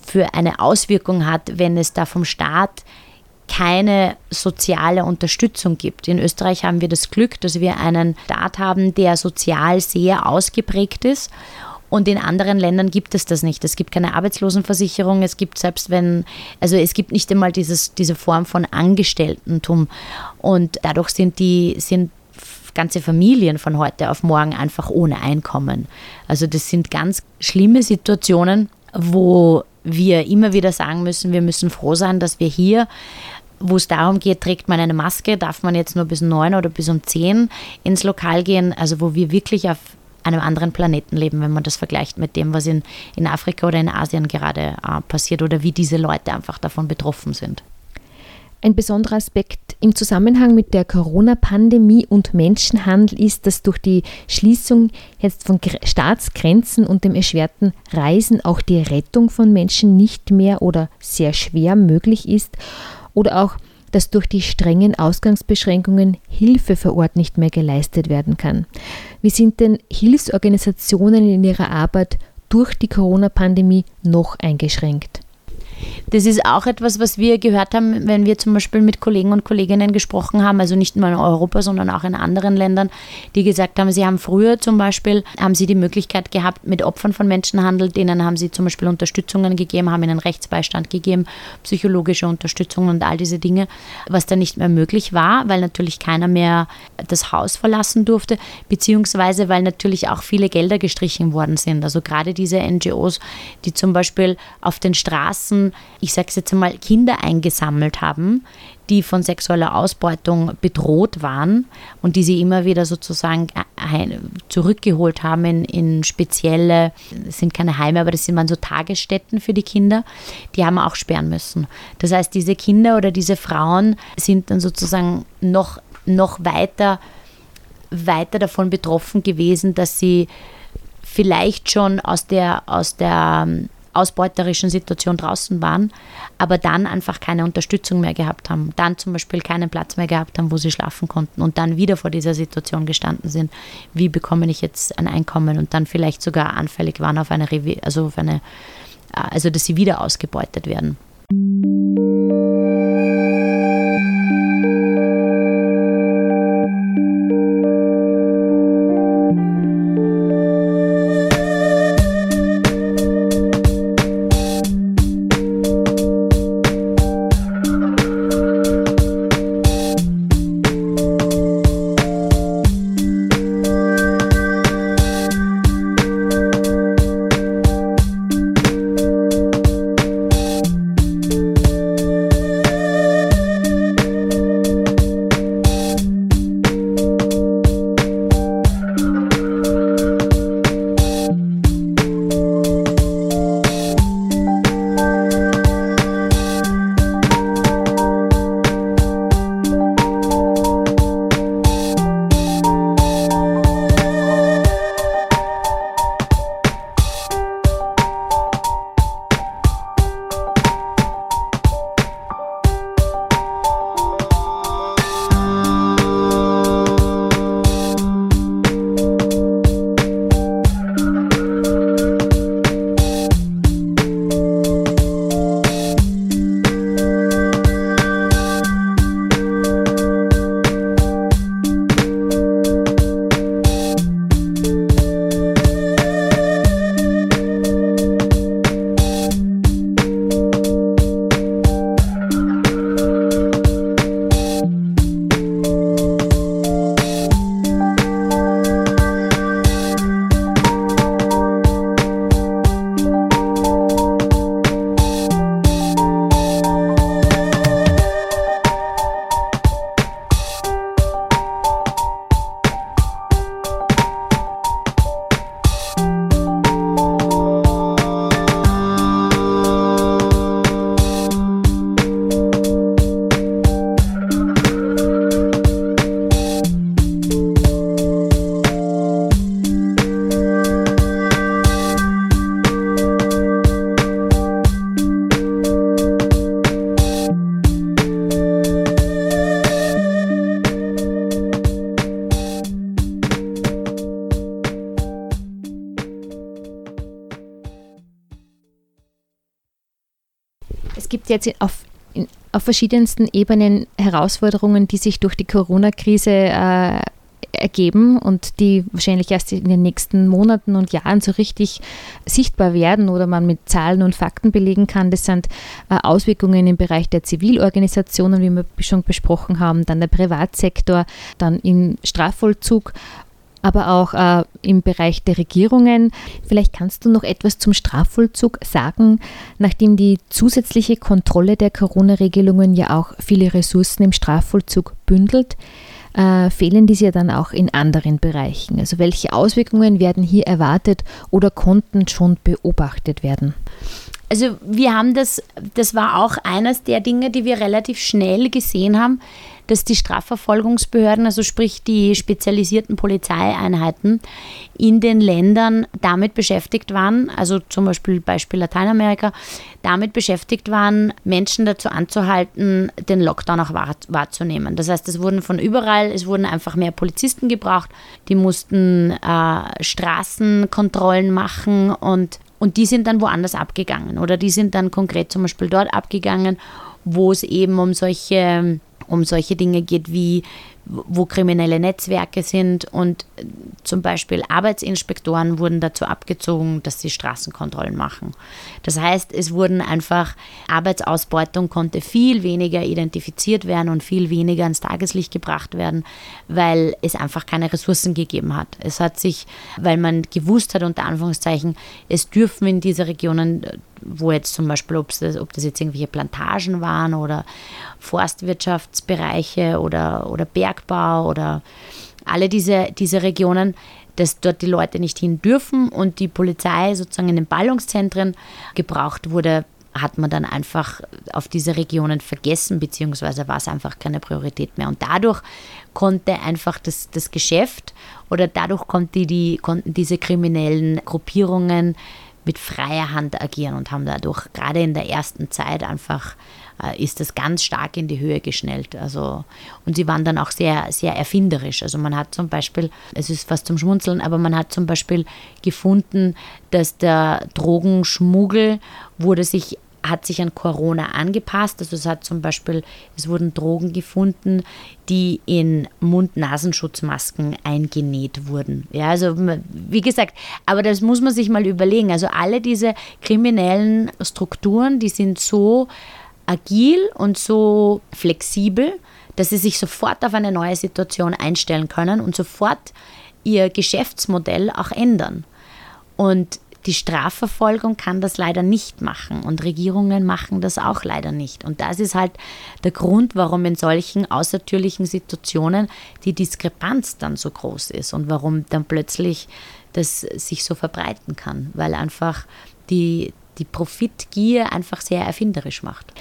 für eine Auswirkung hat, wenn es da vom Staat keine soziale Unterstützung gibt. In Österreich haben wir das Glück, dass wir einen Staat haben, der sozial sehr ausgeprägt ist und in anderen Ländern gibt es das nicht. Es gibt keine Arbeitslosenversicherung, es gibt selbst wenn, also es gibt nicht einmal dieses, diese Form von Angestelltentum. Und dadurch sind die, sind ganze Familien von heute auf morgen einfach ohne Einkommen. Also das sind ganz schlimme Situationen, wo wir immer wieder sagen müssen, wir müssen froh sein, dass wir hier wo es darum geht, trägt man eine Maske, darf man jetzt nur bis neun oder bis um zehn ins Lokal gehen, also wo wir wirklich auf einem anderen Planeten leben, wenn man das vergleicht mit dem, was in, in Afrika oder in Asien gerade äh, passiert oder wie diese Leute einfach davon betroffen sind. Ein besonderer Aspekt im Zusammenhang mit der Corona-Pandemie und Menschenhandel ist, dass durch die Schließung jetzt von Staatsgrenzen und dem erschwerten Reisen auch die Rettung von Menschen nicht mehr oder sehr schwer möglich ist oder auch dass durch die strengen Ausgangsbeschränkungen Hilfe vor Ort nicht mehr geleistet werden kann. Wie sind denn Hilfsorganisationen in ihrer Arbeit durch die Corona-Pandemie noch eingeschränkt? Das ist auch etwas, was wir gehört haben, wenn wir zum Beispiel mit Kollegen und Kolleginnen gesprochen haben, also nicht nur in Europa, sondern auch in anderen Ländern, die gesagt haben, sie haben früher zum Beispiel, haben sie die Möglichkeit gehabt, mit Opfern von Menschenhandel, denen haben sie zum Beispiel Unterstützungen gegeben, haben ihnen Rechtsbeistand gegeben, psychologische Unterstützung und all diese Dinge, was dann nicht mehr möglich war, weil natürlich keiner mehr das Haus verlassen durfte, beziehungsweise weil natürlich auch viele Gelder gestrichen worden sind. Also gerade diese NGOs, die zum Beispiel auf den Straßen ich sage es jetzt einmal, Kinder eingesammelt haben, die von sexueller Ausbeutung bedroht waren und die sie immer wieder sozusagen zurückgeholt haben in, in spezielle, das sind keine Heime, aber das sind so Tagesstätten für die Kinder, die haben auch sperren müssen. Das heißt, diese Kinder oder diese Frauen sind dann sozusagen noch, noch weiter, weiter davon betroffen gewesen, dass sie vielleicht schon aus der, aus der ausbeuterischen Situation draußen waren, aber dann einfach keine Unterstützung mehr gehabt haben, dann zum Beispiel keinen Platz mehr gehabt haben, wo sie schlafen konnten und dann wieder vor dieser Situation gestanden sind, wie bekomme ich jetzt ein Einkommen? Und dann vielleicht sogar anfällig waren auf eine, also auf eine, also dass sie wieder ausgebeutet werden. Gibt jetzt auf, in, auf verschiedensten Ebenen Herausforderungen, die sich durch die Corona-Krise äh, ergeben und die wahrscheinlich erst in den nächsten Monaten und Jahren so richtig sichtbar werden oder man mit Zahlen und Fakten belegen kann. Das sind äh, Auswirkungen im Bereich der Zivilorganisationen, wie wir schon besprochen haben, dann der Privatsektor, dann im Strafvollzug aber auch äh, im Bereich der Regierungen. Vielleicht kannst du noch etwas zum Strafvollzug sagen, nachdem die zusätzliche Kontrolle der Corona-Regelungen ja auch viele Ressourcen im Strafvollzug bündelt äh, fehlen diese ja dann auch in anderen Bereichen? Also welche Auswirkungen werden hier erwartet oder konnten schon beobachtet werden? Also wir haben das, das war auch eines der Dinge, die wir relativ schnell gesehen haben, dass die Strafverfolgungsbehörden, also sprich die spezialisierten Polizeieinheiten in den Ländern damit beschäftigt waren, also zum Beispiel Beispiel Lateinamerika, damit beschäftigt waren, Menschen dazu anzuhalten, den Lockdown auch wahr, wahrzunehmen. Das heißt, es wurden von überall, es wurden einfach mehr Polizisten gebraucht, die mussten äh, Straßenkontrollen machen und und die sind dann woanders abgegangen oder die sind dann konkret zum Beispiel dort abgegangen, wo es eben um solche um solche Dinge geht wie wo kriminelle Netzwerke sind und zum Beispiel Arbeitsinspektoren wurden dazu abgezogen, dass sie Straßenkontrollen machen. Das heißt, es wurden einfach Arbeitsausbeutung konnte viel weniger identifiziert werden und viel weniger ans Tageslicht gebracht werden, weil es einfach keine Ressourcen gegeben hat. Es hat sich, weil man gewusst hat, unter Anführungszeichen, es dürfen in dieser Regionen wo jetzt zum Beispiel, ob das, ob das jetzt irgendwelche Plantagen waren oder Forstwirtschaftsbereiche oder, oder Bergbau oder alle diese, diese Regionen, dass dort die Leute nicht hin dürfen und die Polizei sozusagen in den Ballungszentren gebraucht wurde, hat man dann einfach auf diese Regionen vergessen, beziehungsweise war es einfach keine Priorität mehr. Und dadurch konnte einfach das, das Geschäft oder dadurch konnte die, konnten diese kriminellen Gruppierungen mit freier Hand agieren und haben dadurch gerade in der ersten Zeit einfach äh, ist das ganz stark in die Höhe geschnellt. Also, und sie waren dann auch sehr, sehr erfinderisch. Also man hat zum Beispiel, es ist fast zum Schmunzeln, aber man hat zum Beispiel gefunden, dass der Drogenschmuggel wurde sich hat sich an Corona angepasst. Also es hat zum Beispiel, es wurden Drogen gefunden, die in Mund-Nasenschutzmasken eingenäht wurden. Ja, also wie gesagt, aber das muss man sich mal überlegen. Also alle diese kriminellen Strukturen, die sind so agil und so flexibel, dass sie sich sofort auf eine neue Situation einstellen können und sofort ihr Geschäftsmodell auch ändern. Und die Strafverfolgung kann das leider nicht machen und Regierungen machen das auch leider nicht. Und das ist halt der Grund, warum in solchen außertürlichen Situationen die Diskrepanz dann so groß ist und warum dann plötzlich das sich so verbreiten kann, weil einfach die, die Profitgier einfach sehr erfinderisch macht.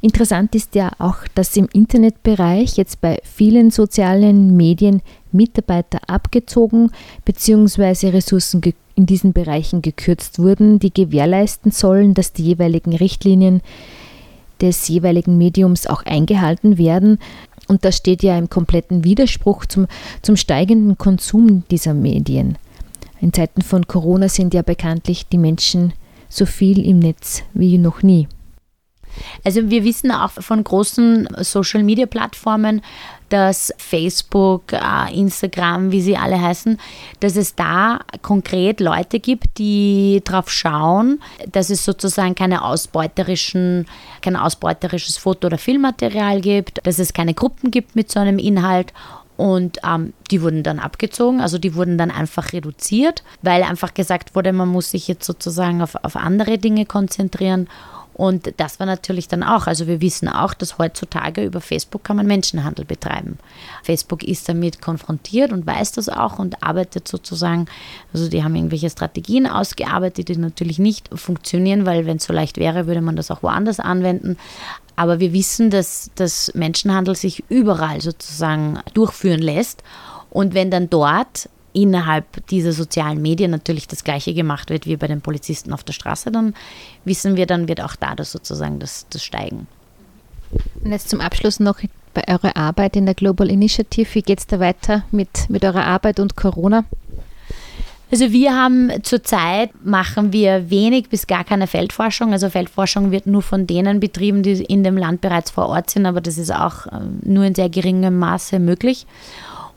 Interessant ist ja auch, dass im Internetbereich jetzt bei vielen sozialen Medien Mitarbeiter abgezogen bzw. Ressourcen in diesen Bereichen gekürzt wurden, die gewährleisten sollen, dass die jeweiligen Richtlinien des jeweiligen Mediums auch eingehalten werden. Und das steht ja im kompletten Widerspruch zum, zum steigenden Konsum dieser Medien. In Zeiten von Corona sind ja bekanntlich die Menschen so viel im Netz wie noch nie. Also wir wissen auch von großen Social-Media-Plattformen, dass Facebook, äh, Instagram, wie sie alle heißen, dass es da konkret Leute gibt, die darauf schauen, dass es sozusagen keine ausbeuterischen, kein ausbeuterisches Foto- oder Filmmaterial gibt, dass es keine Gruppen gibt mit so einem Inhalt und ähm, die wurden dann abgezogen, also die wurden dann einfach reduziert, weil einfach gesagt wurde, man muss sich jetzt sozusagen auf, auf andere Dinge konzentrieren. Und das war natürlich dann auch, also wir wissen auch, dass heutzutage über Facebook kann man Menschenhandel betreiben. Facebook ist damit konfrontiert und weiß das auch und arbeitet sozusagen, also die haben irgendwelche Strategien ausgearbeitet, die natürlich nicht funktionieren, weil wenn es so leicht wäre, würde man das auch woanders anwenden. Aber wir wissen, dass, dass Menschenhandel sich überall sozusagen durchführen lässt. Und wenn dann dort innerhalb dieser sozialen Medien natürlich das Gleiche gemacht wird wie bei den Polizisten auf der Straße, dann wissen wir, dann wird auch da das sozusagen das, das Steigen. Und jetzt zum Abschluss noch bei eurer Arbeit in der Global Initiative. Wie geht es da weiter mit, mit eurer Arbeit und Corona? Also wir haben zurzeit machen wir wenig bis gar keine Feldforschung. Also Feldforschung wird nur von denen betrieben, die in dem Land bereits vor Ort sind, aber das ist auch ähm, nur in sehr geringem Maße möglich.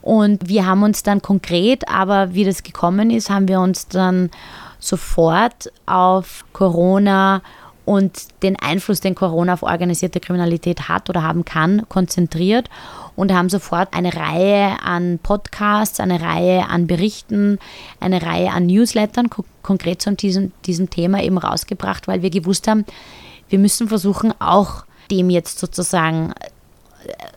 Und wir haben uns dann konkret, aber wie das gekommen ist, haben wir uns dann sofort auf Corona und den Einfluss, den Corona auf organisierte Kriminalität hat oder haben kann, konzentriert und haben sofort eine Reihe an Podcasts, eine Reihe an Berichten, eine Reihe an Newslettern konkret zu diesem, diesem Thema eben rausgebracht, weil wir gewusst haben, wir müssen versuchen, auch dem jetzt sozusagen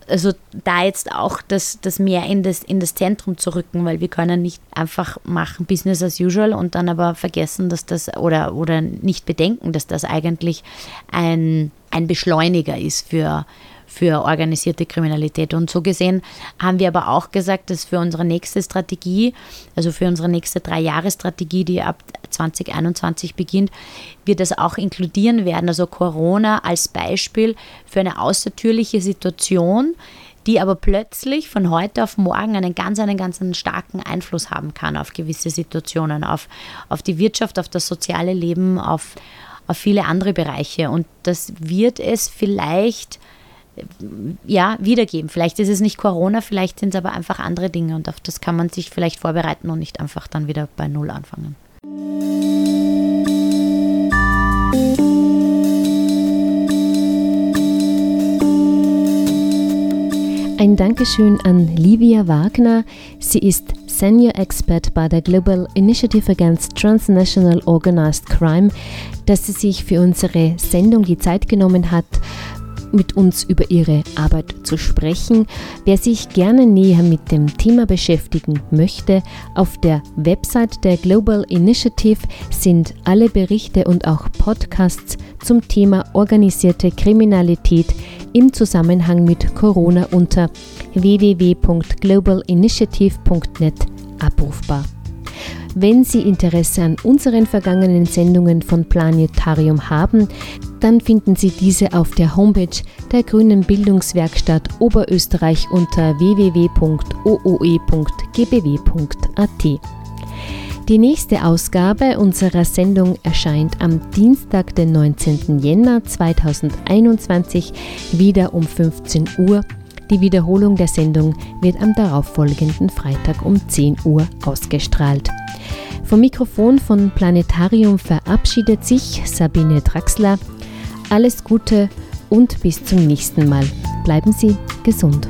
also da jetzt auch das, das mehr in das, in das Zentrum zu rücken, weil wir können nicht einfach machen Business as usual und dann aber vergessen, dass das oder, oder nicht bedenken, dass das eigentlich ein, ein Beschleuniger ist für, für organisierte Kriminalität. Und so gesehen haben wir aber auch gesagt, dass für unsere nächste Strategie, also für unsere nächste Drei-Jahre-Strategie, die ab 2021 beginnt, wir das auch inkludieren werden. Also Corona als Beispiel für eine außertürliche Situation, die aber plötzlich von heute auf morgen einen ganz, einen ganz einen starken Einfluss haben kann auf gewisse Situationen, auf, auf die Wirtschaft, auf das soziale Leben, auf, auf viele andere Bereiche. Und das wird es vielleicht ja, wiedergeben. Vielleicht ist es nicht Corona, vielleicht sind es aber einfach andere Dinge und auf das kann man sich vielleicht vorbereiten und nicht einfach dann wieder bei Null anfangen. Ein Dankeschön an Livia Wagner. Sie ist Senior Expert bei der Global Initiative Against Transnational Organized Crime, dass sie sich für unsere Sendung die Zeit genommen hat, mit uns über ihre Arbeit zu sprechen. Wer sich gerne näher mit dem Thema beschäftigen möchte, auf der Website der Global Initiative sind alle Berichte und auch Podcasts zum Thema organisierte Kriminalität im Zusammenhang mit Corona unter www.globalinitiative.net abrufbar. Wenn Sie Interesse an unseren vergangenen Sendungen von Planetarium haben, dann finden Sie diese auf der Homepage der Grünen Bildungswerkstatt Oberösterreich unter www.ooe.gbw.at. Die nächste Ausgabe unserer Sendung erscheint am Dienstag, den 19. Jänner 2021, wieder um 15 Uhr. Die Wiederholung der Sendung wird am darauffolgenden Freitag um 10 Uhr ausgestrahlt. Vom Mikrofon von Planetarium verabschiedet sich Sabine Draxler. Alles Gute und bis zum nächsten Mal. Bleiben Sie gesund.